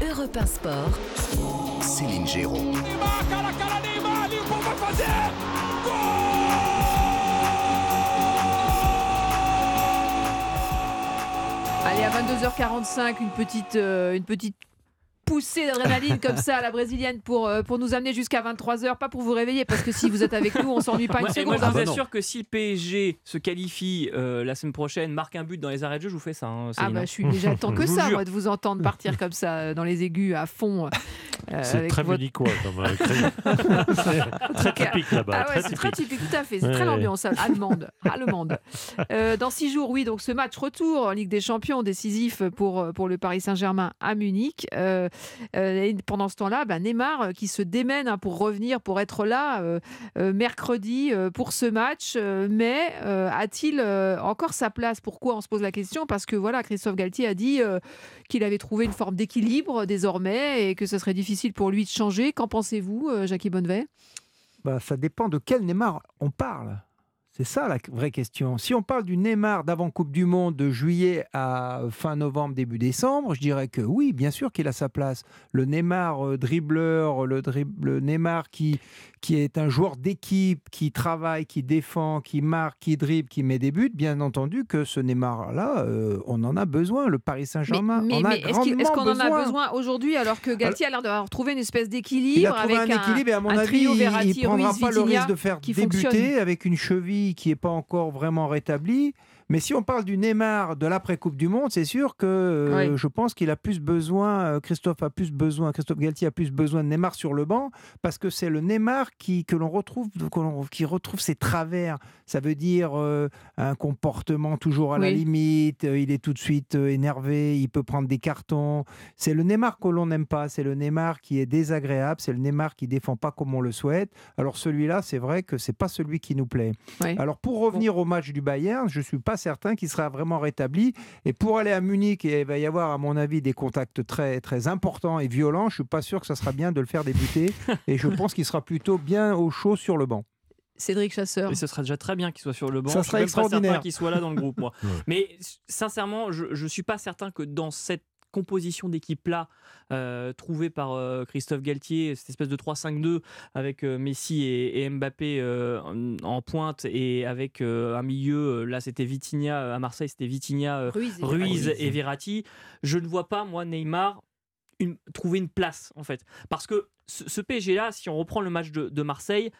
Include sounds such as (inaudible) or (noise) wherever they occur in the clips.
Europe 1 Sport. Céline Géraud. Allez, à 22h45, une petite, euh, une petite poussée d'adrénaline comme ça à la brésilienne pour, euh, pour nous amener jusqu'à 23h, pas pour vous réveiller, parce que si vous êtes avec nous, on s'ennuie pas une Moi, et seconde. moi, je vous Ah bah assure que si le PSG se qualifie euh, la semaine prochaine, marque un but dans les arrêts de jeu, je vous fais ça. hein, Ah bah je suis déjà temps que ça, moi, de vous entendre partir comme ça euh, dans les aigus à fond. Euh, C'est très votre- munichois comme euh, très (laughs) (laughs) typique là-bas. Ah ouais, c'est très typique. tout à fait. C'est Ouais, très l'ambiance allemande. (laughs) allemande. Euh, dans six jours, oui, donc ce match retour en Ligue des Champions décisif pour, pour le Paris Saint-Germain à Munich. Et pendant ce temps-là, bah, Neymar qui se démène hein, pour revenir, pour être là mercredi pour ce match. Mais a-t-il encore sa place? Pourquoi on se pose la question? Parce que voilà, Christophe Galtier a dit qu'il avait trouvé une forme d'équilibre désormais et que ce serait difficile pour lui de changer. Qu'en pensez-vous, euh, Jackie Bonnevet? Bah, ça dépend de quel Neymar on parle. C'est ça la vraie question. Si on parle du Neymar d'avant Coupe du Monde de juillet à fin novembre, début décembre, je dirais que oui, bien sûr qu'il a sa place. Le Neymar euh, dribbleur, le, drib- le Neymar qui, qui est un joueur d'équipe, qui travaille, qui défend, qui marque, qui dribble, qui met des buts, bien entendu que ce Neymar-là, euh, on en a besoin. Le Paris Saint-Germain mais- a est-ce qu'on en a besoin aujourd'hui alors que Galtier a l'air d'avoir trouvé une espèce Il d'équilibre a trouvé avec un équilibre et à mon avis, trio il- Verratti, il ne prendra Ruiz, pas le risque de faire débuter fonctionne. avec une cheville qui n'est pas encore vraiment rétablie. Mais si on parle du Neymar de l'après-Coupe du Monde, c'est sûr que euh, Oui. je pense qu'il a plus besoin, euh, Christophe a plus besoin, Christophe Galtier a plus besoin de Neymar sur le banc parce que c'est le Neymar qui, que l'on retrouve, qui retrouve ses travers. Ça veut dire euh, un comportement toujours à la limite, il est tout de suite énervé, il peut prendre des cartons. C'est le Neymar que l'on n'aime pas, c'est le Neymar qui est désagréable, c'est le Neymar qui défend pas comme on le souhaite. Alors celui-là, c'est vrai que c'est pas celui qui nous plaît. Alors pour revenir au match du Bayern, je suis pas certain qu'il sera vraiment rétabli. Et pour aller à Munich, il va y avoir à mon avis des contacts très très importants et violents. Je suis pas sûr que ça sera bien de le faire débuter. (laughs) et je pense qu'il sera plutôt bien au chaud sur le banc. Cédric Chasseur. Et ce serait déjà très bien qu'il soit sur le banc. Ça Je serait extraordinaire. qu'il soit là dans le groupe, moi. (laughs) Ouais. Mais sincèrement, je ne suis pas certain que dans cette composition d'équipe-là, euh, trouvée par euh, Christophe Galtier, cette espèce de 3-5-2 avec euh, Messi et, et Mbappé en, en pointe et avec un milieu, là c'était Vitinha, à Marseille c'était Vitinha, Ruiz, et Ruiz Verratti. et Verratti, je ne vois pas, moi, Neymar, une- trouver une place, en fait. Parce que ce, ce PSG-là, si on reprend le match de, de Marseille,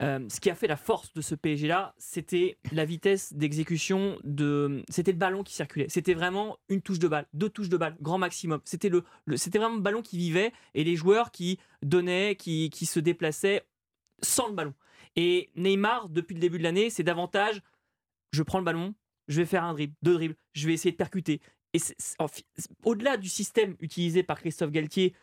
euh, ce qui a fait la force de ce PSG-là, c'était la vitesse d'exécution de. C'était le ballon qui circulait. C'était vraiment une touche de balle, deux touches de balle, grand maximum. C'était le, c'était vraiment le ballon qui vivait et les joueurs qui donnaient, qui, qui se déplaçaient sans le ballon. Et Neymar, depuis le début de l'année, c'est davantage je prends le ballon, je vais faire un dribble, deux dribbles, je vais essayer de percuter. Et au-delà du système utilisé par Christophe Galtier,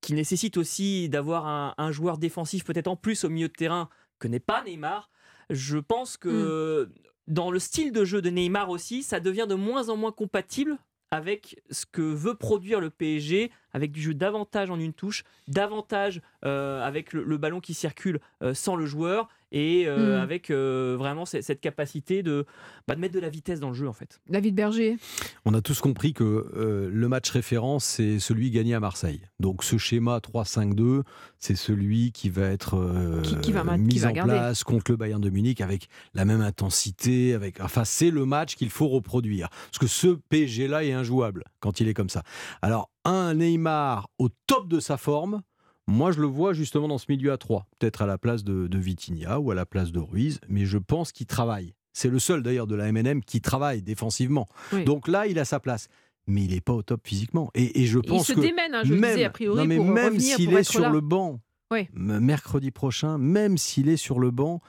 qui nécessite aussi d'avoir un joueur défensif peut-être en plus au milieu de terrain que n'est pas Neymar, je pense que dans le style de jeu de Neymar aussi, ça devient de moins en moins compatible avec ce que veut produire le PSG, avec du jeu davantage en une touche, davantage euh, avec le, le ballon qui circule euh, sans le joueur et euh, Mm. avec euh, vraiment cette, cette capacité de, bah, de mettre de la vitesse dans le jeu en fait. David Berger. On a tous compris que euh, le match référence, c'est celui gagné à Marseille. Donc ce schéma 3-5-2, c'est celui qui va être euh, Qui- qui va qui mis va en garder. place contre le Bayern de Munich avec la même intensité. Avec, enfin, c'est le match qu'il faut reproduire. Parce que ce PSG-là est injouable quand il est comme ça. Alors, un Neymar au top de sa forme, moi, je le vois justement dans ce milieu à 3. Peut-être à la place de, de Vitinha ou à la place de Ruiz, mais je pense qu'il travaille. C'est le seul d'ailleurs de la MNM qui travaille défensivement. Oui. Donc là, il a sa place. Mais il n'est pas au top physiquement. Et, et je il pense se que démène, hein, je même, disais a priori, non, mais pour même s'il est sur là. le banc, Oui. mercredi prochain, même s'il est sur le banc,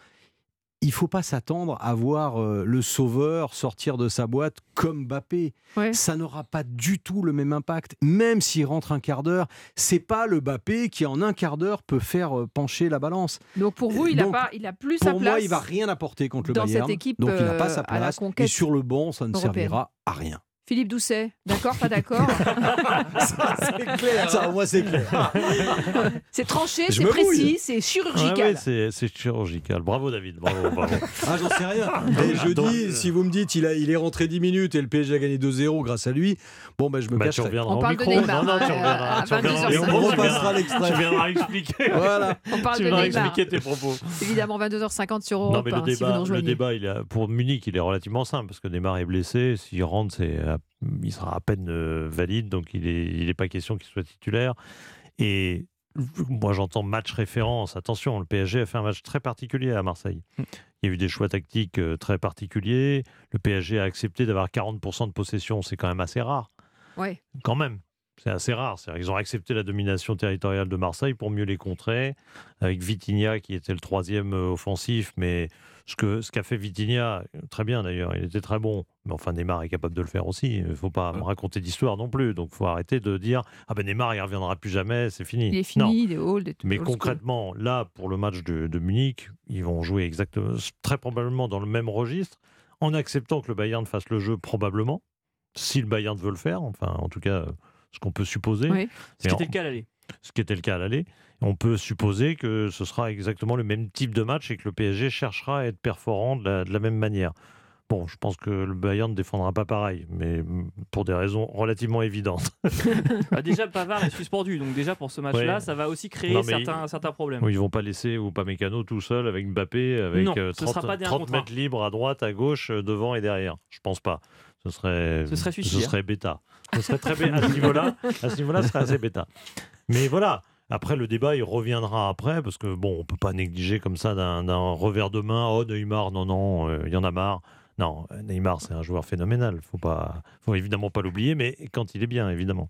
il faut pas s'attendre à voir euh, le sauveur sortir de sa boîte comme Mbappé. Ouais. Ça n'aura pas du tout le même impact. Même s'il rentre un quart d'heure, c'est pas le Mbappé qui en un quart d'heure peut faire euh, pencher la balance. Donc pour vous, il a Donc, pas, il a plus sa Pour place. moi, il va rien apporter contre le dans Bayern. cette équipe, donc il n'a pas euh, sa place. Et sur le banc, ça ne européenne. servira à rien. Philippe Doucet, d'accord, pas d'accord (laughs) Ça, c'est clair. Ça, au moins, c'est clair. (laughs) C'est tranché, Je c'est précis, c'est chirurgical. ouais, c'est c'est chirurgical. Bravo David, bravo, bravo. (laughs) Ah, j'en sais rien. Et je Donc, dis, euh, si vous me dites, il, a, il est rentré 10 minutes et le PSG a gagné 2-0 grâce à lui, bon, ben, je me Bah, reviendras On parle de micro. Neymar, non, non, tu hein, reviendras. à tu reviendras 22h05. Et on repassera l'extrait. Tu viendras expliquer. Voilà. On parle tu de viendras Neymar. expliquer tes propos. Évidemment, 22h50 sur Europe, Non, mais le hein, si débat, le rejoignez. débat il est, pour Munich, il est relativement simple parce que Neymar est blessé. S'il rentre, c'est, à- il sera à peine euh, valide, donc il n'est il est pas question qu'il soit titulaire. Et moi, j'entends match référence. Attention, le PSG a fait un match très particulier à Marseille. Mm. Il y a eu des choix tactiques euh, très particuliers. Le PSG a accepté d'avoir 40% de possession. C'est quand même assez rare. Ouais. Quand même. C'est assez rare. C'est-à-dire qu'ils ont accepté la domination territoriale de Marseille pour mieux les contrer, avec Vitinha qui était le troisième euh, offensif. Mais ce que ce qu'a fait Vitinha, très bien d'ailleurs, il était très bon. Mais enfin, Neymar est capable de le faire aussi. Il ne faut pas me raconter d'histoire non plus. Donc, il faut arrêter de dire Ah ben Neymar, il ne reviendra plus jamais, c'est fini. Il est fini, Non. il est old. et tout, Mais old school. concrètement, là, pour le match de, de Munich, ils vont jouer exactement, très probablement dans le même registre, en acceptant que le Bayern fasse le jeu, probablement, si le Bayern veut le faire, enfin, en tout cas, ce qu'on peut supposer, Oui. Ce qui était le cas à l'aller. ce qui était le cas à l'aller. On peut supposer que ce sera exactement le même type de match et que le PSG cherchera à être perforant de la, de la même manière. Bon, je pense que le Bayern ne défendra pas pareil, mais pour des raisons relativement évidentes. Bah, (laughs) déjà, Pavard est suspendu, donc déjà pour ce match-là, Ouais. ça va aussi créer Non, certains, certains problèmes. Ils vont pas laisser ou pas Mécano tout seul avec Mbappé, avec Non, euh, ce sera 30, pas des un 30 contre un. mètres libres à droite, à gauche, euh, devant et derrière. Je pense pas. Ce serait, Ce serait suicide, Ce serait bêta. Ce serait très bé- à ce niveau-là. À ce niveau-là, ce serait assez bêta. Mais voilà. Après, le débat, il reviendra après, parce que bon, on peut pas négliger comme ça d'un revers de main. Oh, Neymar, non, non, euh, il y en a marre. Non, Neymar, c'est un joueur phénoménal. Faut pas, faut évidemment pas l'oublier, mais quand il est bien, évidemment.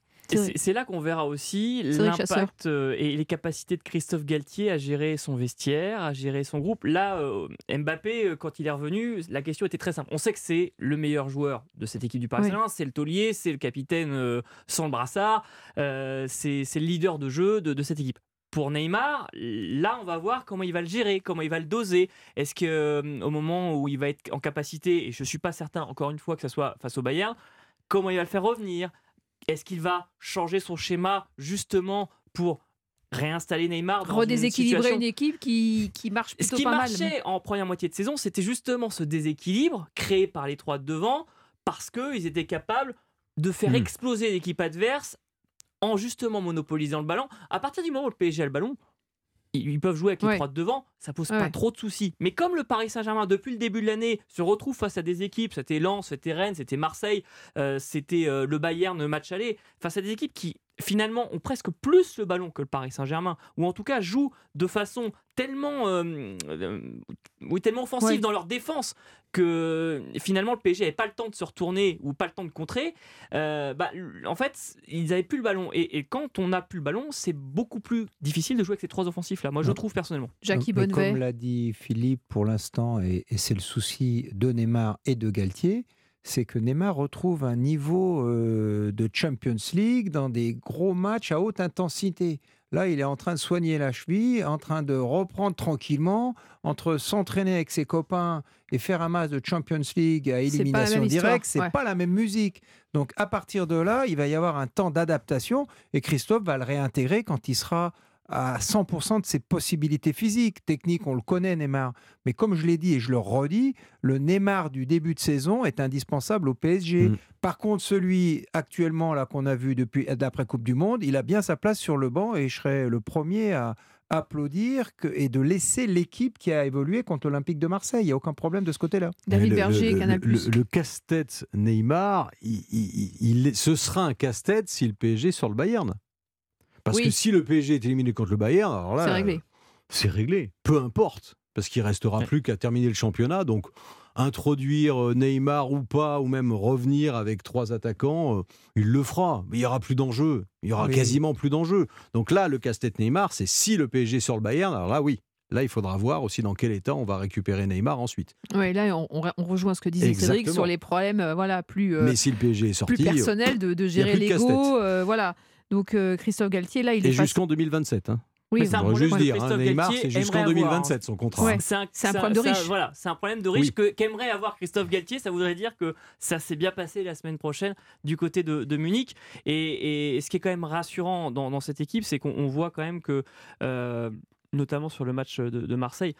C'est là qu'on verra aussi l'impact euh, et les capacités de Christophe Galtier à gérer son vestiaire, à gérer son groupe. Là, euh, Mbappé, euh, quand il est revenu, la question était très simple. On sait que c'est le meilleur joueur de cette équipe du Paris Oui. Saint-Germain, c'est le taulier, c'est le capitaine sans le brassard, euh, c'est le leader de jeu de, de cette équipe. Pour Neymar, là, on va voir comment il va le gérer, comment il va le doser. Est-ce que euh, au moment où il va être en capacité, et je suis pas certain, encore une fois, que ce soit face au Bayern, comment il va le faire revenir? Est-ce qu'il va changer son schéma justement pour réinstaller Neymar dans une Redéséquilibrer situation une équipe qui, qui marche ce plutôt qui pas mal. marchait en première moitié de saison, c'était justement ce déséquilibre créé par les trois de devant parce qu'ils étaient capables de faire Hmm. exploser l'équipe adverse en justement monopolisant le ballon. À partir du moment où le PSG a le ballon, ils peuvent jouer avec les Ouais. trois de devant, ça pose Ouais. pas trop de soucis. Mais comme le Paris Saint-Germain, depuis le début de l'année, se retrouve face à des équipes, c'était Lens, c'était Rennes, c'était Marseille, euh, c'était euh, le Bayern, le match aller, face à des équipes qui finalement ont presque plus le ballon que le Paris Saint-Germain, ou en tout cas jouent de façon tellement, euh, euh, oui, tellement offensive Ouais. dans leur défense que finalement le PSG n'avait pas le temps de se retourner ou pas le temps de contrer. Euh, bah, en fait, ils n'avaient plus le ballon. Et, et quand on n'a plus le ballon, c'est beaucoup plus difficile de jouer avec ces trois offensifs là. Moi, je Non. trouve personnellement. Jackie Bonnevet. Comme l'a dit Philippe pour l'instant, et, et c'est le souci de Neymar et de Galtier, c'est que Neymar retrouve un niveau euh, de Champions League dans des gros matchs à haute intensité. Là, il est en train de soigner la cheville, en train de reprendre tranquillement, entre s'entraîner avec ses copains et faire un match de Champions League à élimination directe, c'est ouais. pas la même musique. Donc à partir de là, il va y avoir un temps d'adaptation et Christophe va le réintégrer quand il sera à 100% de ses possibilités physiques. Techniques, on le connaît, Neymar. Mais comme je l'ai dit et je le redis, le Neymar du début de saison est indispensable au PSG. Mm. Par contre, celui actuellement là qu'on a vu depuis d'après Coupe du Monde, il a bien sa place sur le banc et je serais le premier à applaudir que, et de laisser l'équipe qui a évolué contre l'Olympique de Marseille. Il n'y a aucun problème de ce côté-là. David Le- Berger, le, Canal+. Le, le- le casse-tête Neymar, il, il- il est- ce sera un casse-tête si le PSG est sur le Bayern. Parce Oui. que si le PSG est éliminé contre le Bayern, alors là, C'est réglé. c'est réglé. Peu importe, parce qu'il restera Ouais. plus qu'à terminer le championnat. Donc, introduire euh, Neymar ou pas, ou même revenir avec trois attaquants, euh, il le fera. Mais il y aura plus d'enjeu. Il y aura Oui. quasiment plus d'enjeu. Donc là, le casse-tête Neymar, c'est si le PSG sur le Bayern. Alors là, oui. Là, il faudra voir aussi dans quel état on va récupérer Neymar ensuite. Ouais, là, on, rejoint ce que disait Cédric Exactement. sur les problèmes euh, voilà, plus, euh, Mais si le PSG est sorti, plus personnels de, de gérer l'ego. euh, voilà. Donc euh, Christophe Galtier, là, il et est jusqu'en 2027. hein. Oui, c'est un On va problème juste dire, hein, Christophe Neymar, Galtier c'est jusqu'en aimerait avoir, 2027 son contrat. Ouais. hein. C'est un, C'est un ça- problème de ça- riche. Voilà, c'est un problème de riche Oui. que qu'aimerait avoir Christophe Galtier. Ça voudrait dire que ça s'est bien passé la semaine prochaine du côté de, de Munich. Et, et ce qui est quand même rassurant dans, dans cette équipe, c'est qu'on on voit quand même que, euh, notamment sur le match de, de Marseille,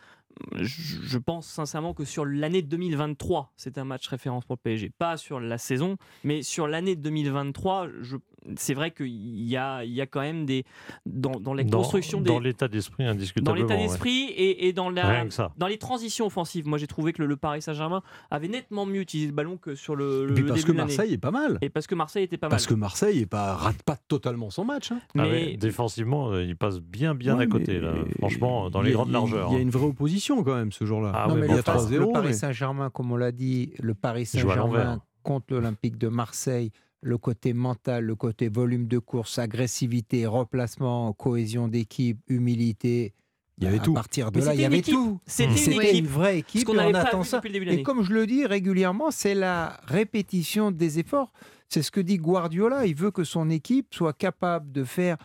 je, je pense sincèrement que sur l'année 2023, c'est un match référence pour le PSG. Pas sur la saison, mais sur l'année 2023, je- c'est vrai qu'il y a, il y a quand même des dans, dans les Dans- constructions dans l'état d'esprit, dans indiscutablement. l'état ouais. d'esprit et, et dans la dans les transitions offensives. Moi, j'ai trouvé que le, le Paris Saint-Germain avait nettement mieux utilisé le ballon que sur le, le Et puis parce début que. Marseille est pas mal. Et parce que Marseille était pas Parce mal. que Marseille est pas, rate pas totalement son match. hein. Ah mais ouais, défensivement, euh, il passe bien, bien Ouais, à côté. Là. Franchement, dans les a- grandes largeurs. Il y a hein. une vraie opposition quand même ce jour-là. Ah non, ouais, mais bon, le, il y a enfin, 3-0. le Paris Saint-Germain, comme on l'a dit, le Paris. Saint-Germain contre l'Olympique de Marseille, le côté mental, le côté volume de course, agressivité, replacement, cohésion d'équipe, humilité. Il y avait à tout. partir de Mais là, il y avait équipe. tout. C'était une équipe. une vraie équipe et on pas attend ça. depuis le début de Et comme je le dis régulièrement, c'est la répétition des efforts. C'est ce que dit Guardiola. Il veut que son équipe soit capable de faire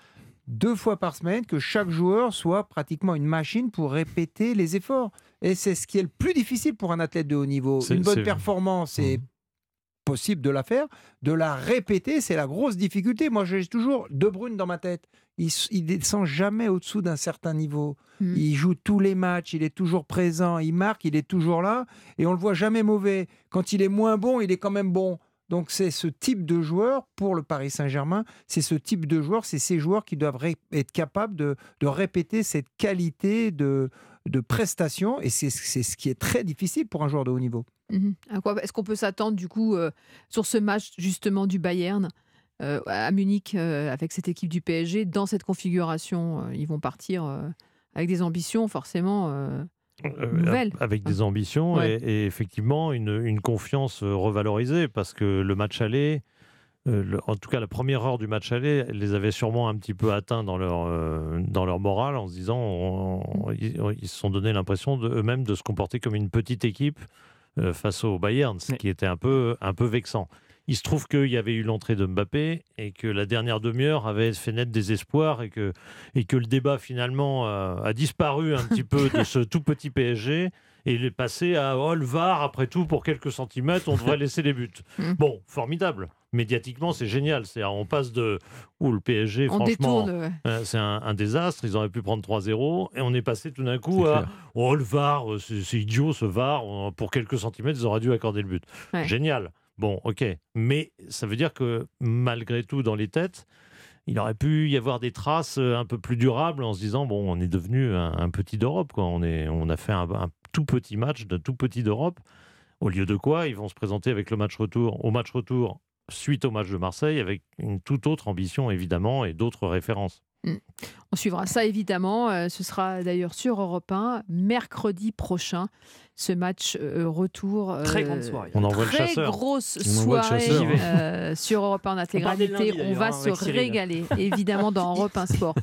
deux fois par semaine, que chaque joueur soit pratiquement une machine pour répéter les efforts. Et c'est ce qui est le plus difficile pour un athlète de haut niveau. Une bonne performance, c'est Mhm. Possible de la faire. De la répéter, c'est la grosse difficulté. Moi, j'ai toujours De Bruyne dans ma tête. Il, il descend jamais au-dessous d'un certain niveau. Mm. Il joue tous les matchs, il est toujours présent, il marque, il est toujours là, et on le voit jamais mauvais. Quand il est moins bon, il est quand même bon. Donc c'est ce type de joueur pour le Paris Saint-Germain, c'est ce type de joueur, c'est ces joueurs qui doivent être capables de, de répéter cette qualité de, de prestation, et c'est ce qui est très difficile pour un joueur de haut niveau. À quoi Est-ce qu'on peut s'attendre du coup euh, sur ce match justement du Bayern euh, à Munich euh, avec cette équipe du PSG dans cette configuration Ils vont partir avec des ambitions forcément. euh, Euh, nouvelle. Avec des ambitions Ouais. et, et effectivement une, une confiance revalorisée parce que le match aller, le- en tout cas la première heure du match aller, les avait sûrement un petit peu atteints dans leur, euh, dans leur morale en se disant on- on- ils, se sont donné l'impression eux-mêmes de se comporter comme une petite équipe face au Bayern, ce qui était un peu, un peu vexant. Il se trouve qu'il y avait eu l'entrée de Mbappé et que la dernière demi-heure avait fait naître des espoirs et que, et que le débat finalement euh, a disparu un petit peu de (laughs) ce tout petit PSG et il est passé à oh, le VAR, après tout, pour quelques centimètres, on devrait (laughs) laisser les buts. Mm. Bon, formidable. Médiatiquement, c'est génial. C'est, on passe de où le PSG, on franchement, euh, c'est un, un désastre. Ils auraient pu prendre 3-0 et on est passé tout d'un coup à clair. oh le VAR, euh, c'est, idiot ce VAR. euh, Pour quelques centimètres, ils auraient dû accorder le but. Ouais. Génial. Bon, ok. Mais ça veut dire que malgré tout, dans les têtes, il aurait pu y avoir des traces un peu plus durables en se disant bon, on est devenu un, un petit d'Europe, quoi. On est, on a fait un, un tout petit match de tout petit d'Europe. Au lieu de quoi, ils vont se présenter avec le match retour, au match retour suite au match de Marseille, avec une toute autre ambition évidemment et d'autres références. On suivra ça évidemment. Euh, ce sera d'ailleurs sur Europe 1 mercredi prochain. Ce match euh, retour. euh, Très grande soirée. On envoie le Très chasseur. grosse le soirée chasseur, hein. euh, sur Europe 1 en intégralité. lundi, On va hein, se régaler, évidemment, dans (laughs) Europe 1 Sport.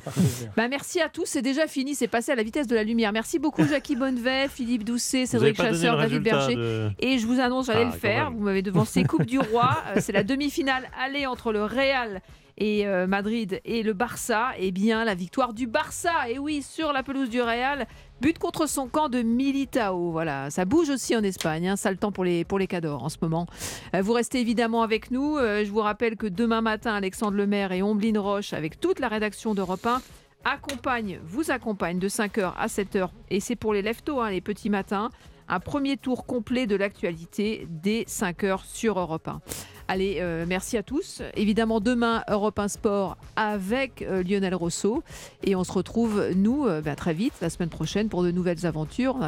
Bah, merci à tous. C'est déjà fini. C'est passé à la vitesse de la lumière. Merci beaucoup, Jackie Bonnevet, Philippe Doucet, Cédric Chasseur, David Berger. de- Et je vous annonce, j'allais Ah, le faire. Vous m'avez devancé Coupe du Roi. (laughs) C'est la demi-finale aller entre le Real et euh, Madrid et le Barça. Et bien, la victoire du Barça. Et oui, sur la pelouse du Real. But contre son camp de Militao. Voilà, ça bouge aussi en Espagne. Hein. Sale temps pour les, pour les cadors en ce moment. Euh, vous restez évidemment avec nous. Euh, je vous rappelle que demain matin, Alexandre Lemaire et Omblin Roche, avec toute la rédaction d'Europe 1, accompagnent, vous accompagnent de 5h à 7h. Et c'est pour les leftos, hein, les petits matins. Un premier tour complet de l'actualité dès 5h sur Europe 1. Allez, euh, merci à tous. Évidemment, demain, Europe 1 Sport avec euh, Lionel Rousseau. Et on se retrouve, nous, euh, bah, très vite, la semaine prochaine, pour de nouvelles aventures.